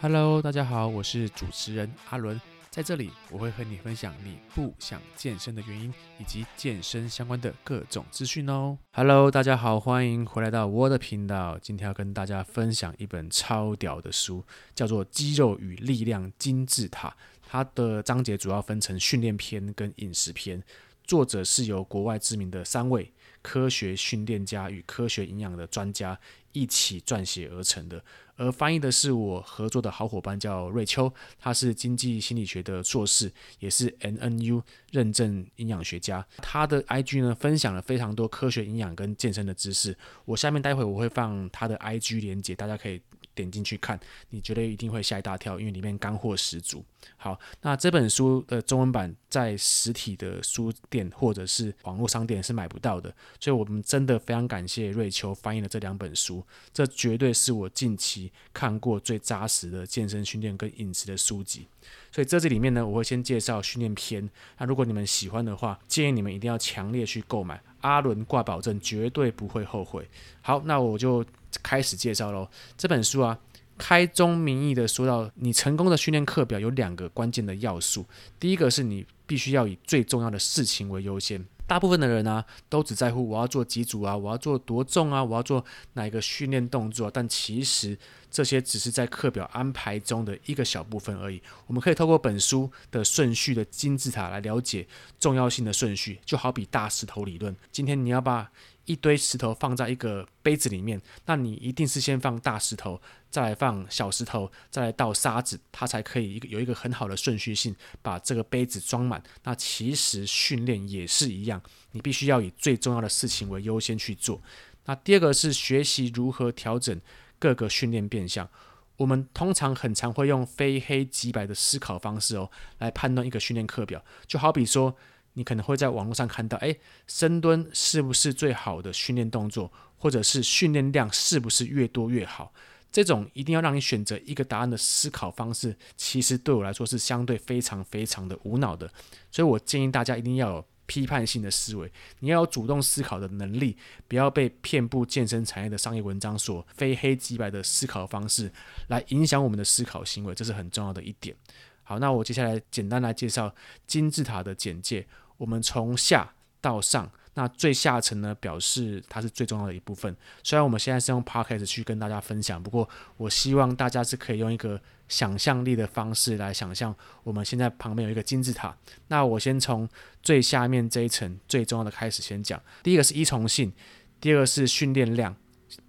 Hello，大家好，我是主持人阿伦，在这里我会和你分享你不想健身的原因，以及健身相关的各种资讯哦。Hello，大家好，欢迎回来到我的频道。今天要跟大家分享一本超屌的书，叫做《肌肉与力量金字塔》。它的章节主要分成训练篇跟饮食篇，作者是由国外知名的三位科学训练家与科学营养的专家一起撰写而成的。而翻译的是我合作的好伙伴，叫瑞秋，他是经济心理学的硕士，也是 NNU 认证营养学家。他的 IG 呢，分享了非常多科学营养跟健身的知识。我下面待会我会放他的 IG 连接，大家可以点进去看，你绝对一定会吓一大跳，因为里面干货十足。好，那这本书的中文版在实体的书店或者是网络商店是买不到的，所以我们真的非常感谢瑞秋翻译了这两本书，这绝对是我近期。看过最扎实的健身训练跟饮食的书籍，所以在这里面呢，我会先介绍训练篇。那如果你们喜欢的话，建议你们一定要强烈去购买。阿伦挂保证，绝对不会后悔。好，那我就开始介绍喽。这本书啊，开宗明义的说到，你成功的训练课表有两个关键的要素。第一个是你必须要以最重要的事情为优先。大部分的人呢、啊，都只在乎我要做几组啊，我要做多重啊，我要做哪一个训练动作。但其实这些只是在课表安排中的一个小部分而已。我们可以透过本书的顺序的金字塔来了解重要性的顺序，就好比大石头理论。今天你要把一堆石头放在一个杯子里面，那你一定是先放大石头，再来放小石头，再来倒沙子，它才可以一个有一个很好的顺序性把这个杯子装满。那其实训练也是一样，你必须要以最重要的事情为优先去做。那第二个是学习如何调整各个训练变相。我们通常很常会用非黑即白的思考方式哦，来判断一个训练课表，就好比说。你可能会在网络上看到，诶，深蹲是不是最好的训练动作，或者是训练量是不是越多越好？这种一定要让你选择一个答案的思考方式，其实对我来说是相对非常非常的无脑的。所以我建议大家一定要有批判性的思维，你要有主动思考的能力，不要被遍布健身产业的商业文章所非黑即白的思考方式来影响我们的思考行为，这是很重要的一点。好，那我接下来简单来介绍金字塔的简介。我们从下到上，那最下层呢，表示它是最重要的一部分。虽然我们现在是用 podcast 去跟大家分享，不过我希望大家是可以用一个想象力的方式来想象，我们现在旁边有一个金字塔。那我先从最下面这一层最重要的开始先讲。第一个是依从性，第二个是训练量、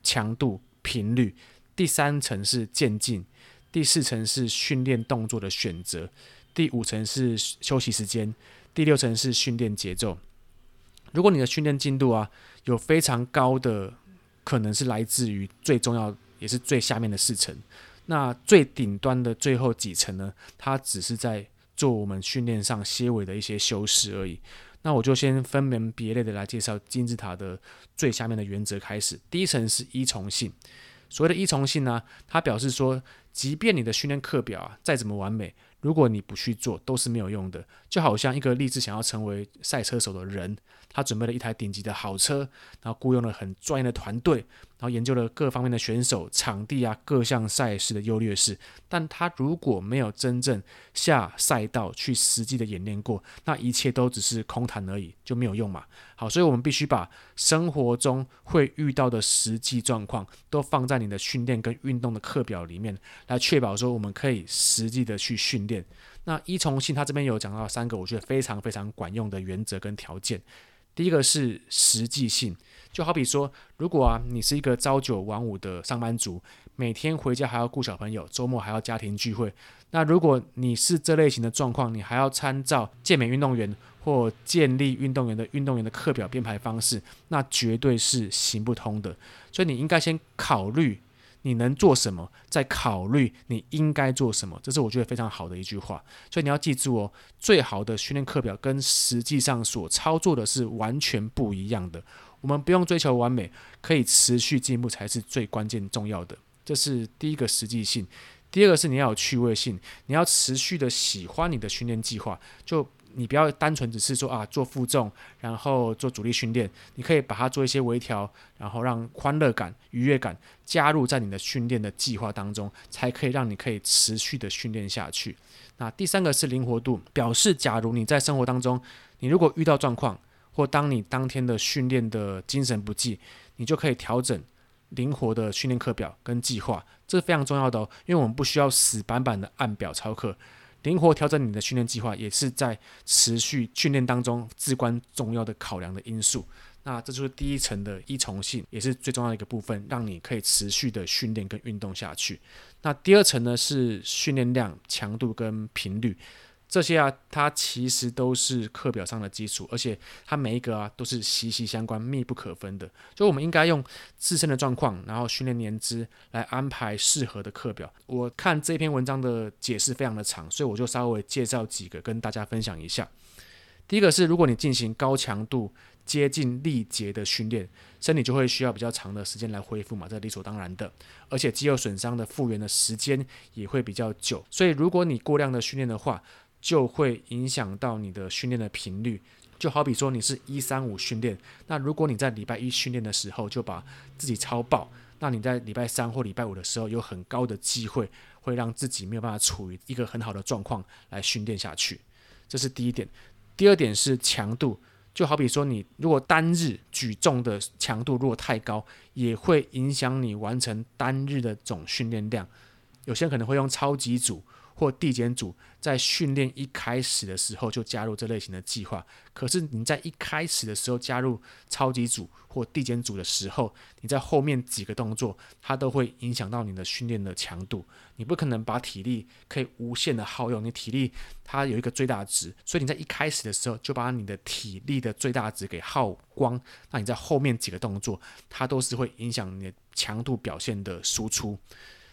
强度、频率，第三层是渐进，第四层是训练动作的选择，第五层是休息时间。第六层是训练节奏。如果你的训练进度啊有非常高的可能是来自于最重要也是最下面的四层，那最顶端的最后几层呢，它只是在做我们训练上些微的一些修饰而已。那我就先分门别类的来介绍金字塔的最下面的原则开始。第一层是依从性，所谓的依从性呢，它表示说，即便你的训练课表啊再怎么完美。如果你不去做，都是没有用的。就好像一个立志想要成为赛车手的人，他准备了一台顶级的好车，然后雇佣了很专业的团队，然后研究了各方面的选手、场地啊、各项赛事的优劣势。但他如果没有真正下赛道去实际的演练过，那一切都只是空谈而已，就没有用嘛。好，所以我们必须把生活中会遇到的实际状况都放在你的训练跟运动的课表里面，来确保说我们可以实际的去训练。那依从性，他这边有讲到三个我觉得非常非常管用的原则跟条件。第一个是实际性，就好比说，如果啊你是一个朝九晚五的上班族，每天回家还要顾小朋友，周末还要家庭聚会，那如果你是这类型的状况，你还要参照健美运动员或健力运动员的运动员的课表编排方式，那绝对是行不通的。所以你应该先考虑。你能做什么？再考虑你应该做什么，这是我觉得非常好的一句话。所以你要记住哦，最好的训练课表跟实际上所操作的是完全不一样的。我们不用追求完美，可以持续进步才是最关键重要的。这是第一个实际性。第二个是你要有趣味性，你要持续的喜欢你的训练计划。就你不要单纯只是说啊做负重，然后做阻力训练，你可以把它做一些微调，然后让欢乐感、愉悦感加入在你的训练的计划当中，才可以让你可以持续的训练下去。那第三个是灵活度，表示假如你在生活当中，你如果遇到状况，或当你当天的训练的精神不济，你就可以调整灵活的训练课表跟计划，这是非常重要的哦，因为我们不需要死板板的按表操课。灵活调整你的训练计划，也是在持续训练当中至关重要的考量的因素。那这就是第一层的依从性，也是最重要的一个部分，让你可以持续的训练跟运动下去。那第二层呢，是训练量、强度跟频率。这些啊，它其实都是课表上的基础，而且它每一个啊都是息息相关、密不可分的。就我们应该用自身的状况，然后训练年资来安排适合的课表。我看这篇文章的解释非常的长，所以我就稍微介绍几个跟大家分享一下。第一个是，如果你进行高强度、接近力竭的训练，身体就会需要比较长的时间来恢复嘛，这理所当然的。而且肌肉损伤的复原的时间也会比较久，所以如果你过量的训练的话，就会影响到你的训练的频率，就好比说你是一三五训练，那如果你在礼拜一训练的时候就把自己超爆，那你在礼拜三或礼拜五的时候有很高的机会会让自己没有办法处于一个很好的状况来训练下去，这是第一点。第二点是强度，就好比说你如果单日举重的强度如果太高，也会影响你完成单日的总训练量。有些人可能会用超级组。或递减组在训练一开始的时候就加入这类型的计划，可是你在一开始的时候加入超级组或递减组的时候，你在后面几个动作它都会影响到你的训练的强度。你不可能把体力可以无限的耗用，你体力它有一个最大值，所以你在一开始的时候就把你的体力的最大值给耗光，那你在后面几个动作它都是会影响你的强度表现的输出。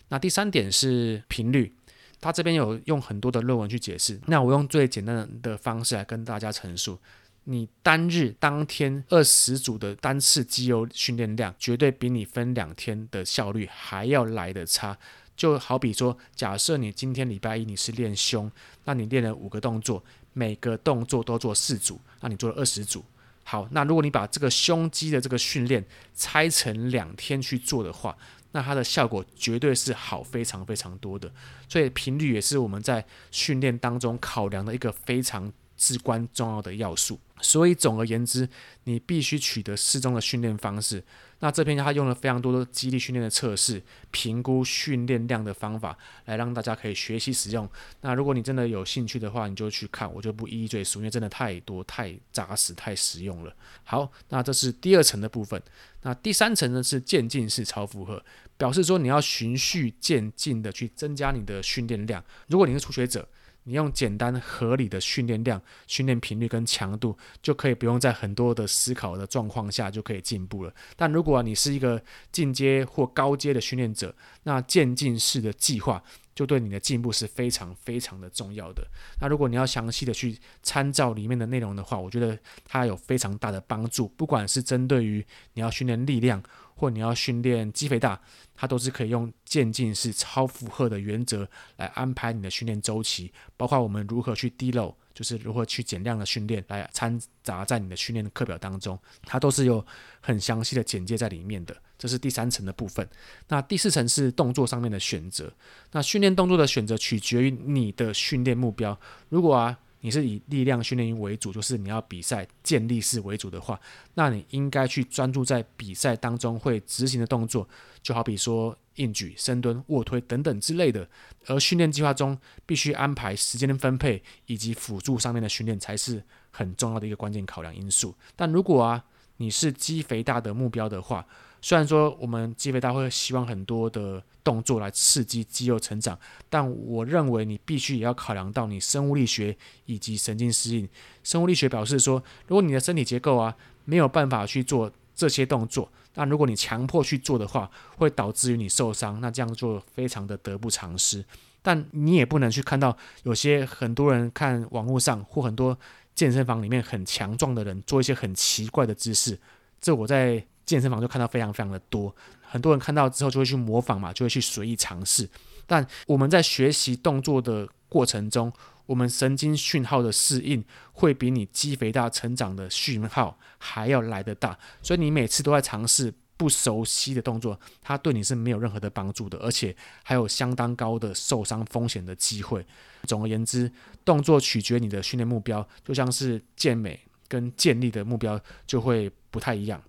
那第三点是频率。他这边有用很多的论文去解释，那我用最简单的方式来跟大家陈述：你单日当天二十组的单次肌肉训练量，绝对比你分两天的效率还要来得差。就好比说，假设你今天礼拜一你是练胸，那你练了五个动作，每个动作都做四组，那你做了二十组。好，那如果你把这个胸肌的这个训练拆成两天去做的话，那它的效果绝对是好非常非常多的，所以频率也是我们在训练当中考量的一个非常至关重要的要素。所以总而言之，你必须取得适中的训练方式。那这边他用了非常多的肌力训练的测试、评估训练量的方法，来让大家可以学习使用。那如果你真的有兴趣的话，你就去看，我就不一一赘述，因为真的太多、太扎实、太实用了。好，那这是第二层的部分。那第三层呢是渐进式超负荷，表示说你要循序渐进的去增加你的训练量。如果你是初学者，你用简单合理的训练量、训练频率跟强度，就可以不用在很多的思考的状况下就可以进步了。但如果你是一个进阶或高阶的训练者，那渐进式的计划就对你的进步是非常非常的重要的。那如果你要详细的去参照里面的内容的话，我觉得它有非常大的帮助，不管是针对于你要训练力量。或你要训练肌肥大，它都是可以用渐进式超负荷的原则来安排你的训练周期，包括我们如何去低漏就是如何去减量的训练来掺杂在你的训练的课表当中，它都是有很详细的简介在里面的。这是第三层的部分。那第四层是动作上面的选择。那训练动作的选择取决于你的训练目标。如果啊，你是以力量训练为主，就是你要比赛建立式为主的话，那你应该去专注在比赛当中会执行的动作，就好比说硬举、深蹲、卧推等等之类的。而训练计划中必须安排时间的分配以及辅助上面的训练，才是很重要的一个关键考量因素。但如果啊，你是肌肥大的目标的话，虽然说我们肌肥大会希望很多的动作来刺激肌肉成长，但我认为你必须也要考量到你生物力学以及神经适应。生物力学表示说，如果你的身体结构啊没有办法去做这些动作，那如果你强迫去做的话，会导致于你受伤，那这样做非常的得不偿失。但你也不能去看到有些很多人看网络上或很多健身房里面很强壮的人做一些很奇怪的姿势，这我在。健身房就看到非常非常的多，很多人看到之后就会去模仿嘛，就会去随意尝试。但我们在学习动作的过程中，我们神经讯号的适应会比你肌肥大成长的讯号还要来得大，所以你每次都在尝试不熟悉的动作，它对你是没有任何的帮助的，而且还有相当高的受伤风险的机会。总而言之，动作取决你的训练目标，就像是健美跟健力的目标就会不太一样。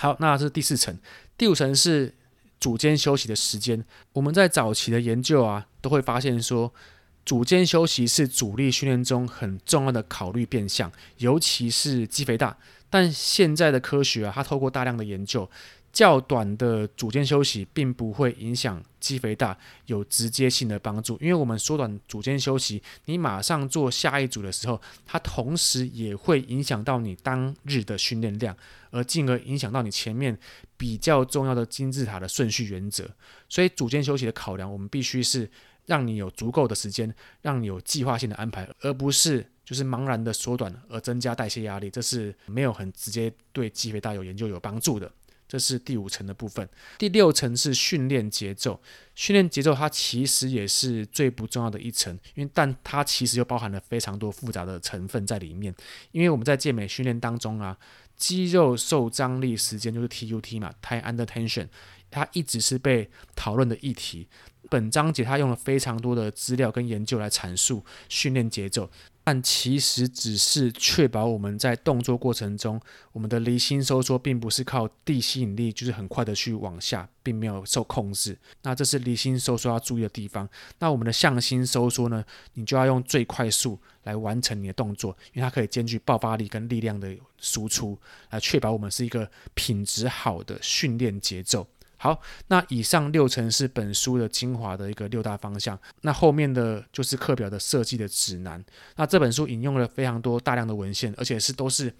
好，那这是第四层，第五层是组间休息的时间。我们在早期的研究啊，都会发现说，组间休息是主力训练中很重要的考虑变相，尤其是肌肥大。但现在的科学啊，它透过大量的研究，较短的组间休息并不会影响肌肥大有直接性的帮助，因为我们缩短组间休息，你马上做下一组的时候，它同时也会影响到你当日的训练量，而进而影响到你前面比较重要的金字塔的顺序原则。所以组间休息的考量，我们必须是让你有足够的时间，让你有计划性的安排，而不是就是茫然的缩短而增加代谢压力，这是没有很直接对肌肥大有研究有帮助的。这是第五层的部分，第六层是训练节奏。训练节奏它其实也是最不重要的一层，因为但它其实又包含了非常多复杂的成分在里面。因为我们在健美训练当中啊，肌肉受张力时间就是 TUT 嘛，Time Under Tension，它一直是被讨论的议题。本章节它用了非常多的资料跟研究来阐述训练节奏。但其实只是确保我们在动作过程中，我们的离心收缩并不是靠地吸引力，就是很快的去往下，并没有受控制。那这是离心收缩要注意的地方。那我们的向心收缩呢？你就要用最快速来完成你的动作，因为它可以兼具爆发力跟力量的输出，来确保我们是一个品质好的训练节奏。好，那以上六层是本书的精华的一个六大方向。那后面的就是课表的设计的指南。那这本书引用了非常多大量的文献，而且是都是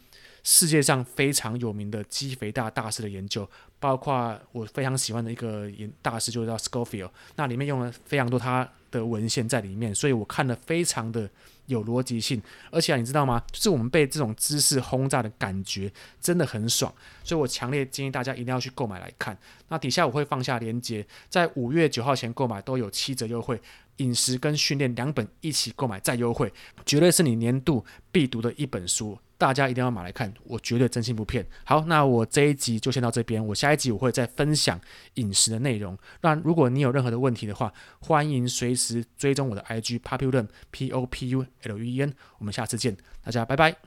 世界上非常有名的肌肥大大师的研究，包括我非常喜欢的一个研大师，就叫 Scofield，。那里面用了非常多他的文献在里面，所以我看了非常的。有逻辑性，而且啊，你知道吗？就是我们被这种知识轰炸的感觉真的很爽，所以我强烈建议大家一定要去购买来看。那底下我会放下链接，在五月九号前购买都有七折优惠，饮食跟训练两本一起购买再优惠，绝对是你年度必读的一本书。大家一定要买来看，我绝对真心不骗。好，那我这一集就先到这边，我下一集我会再分享饮食的内容。那如果你有任何的问题的话，欢迎随时追踪我的 IG popular P O P U L U E N。我们下次见，大家拜拜。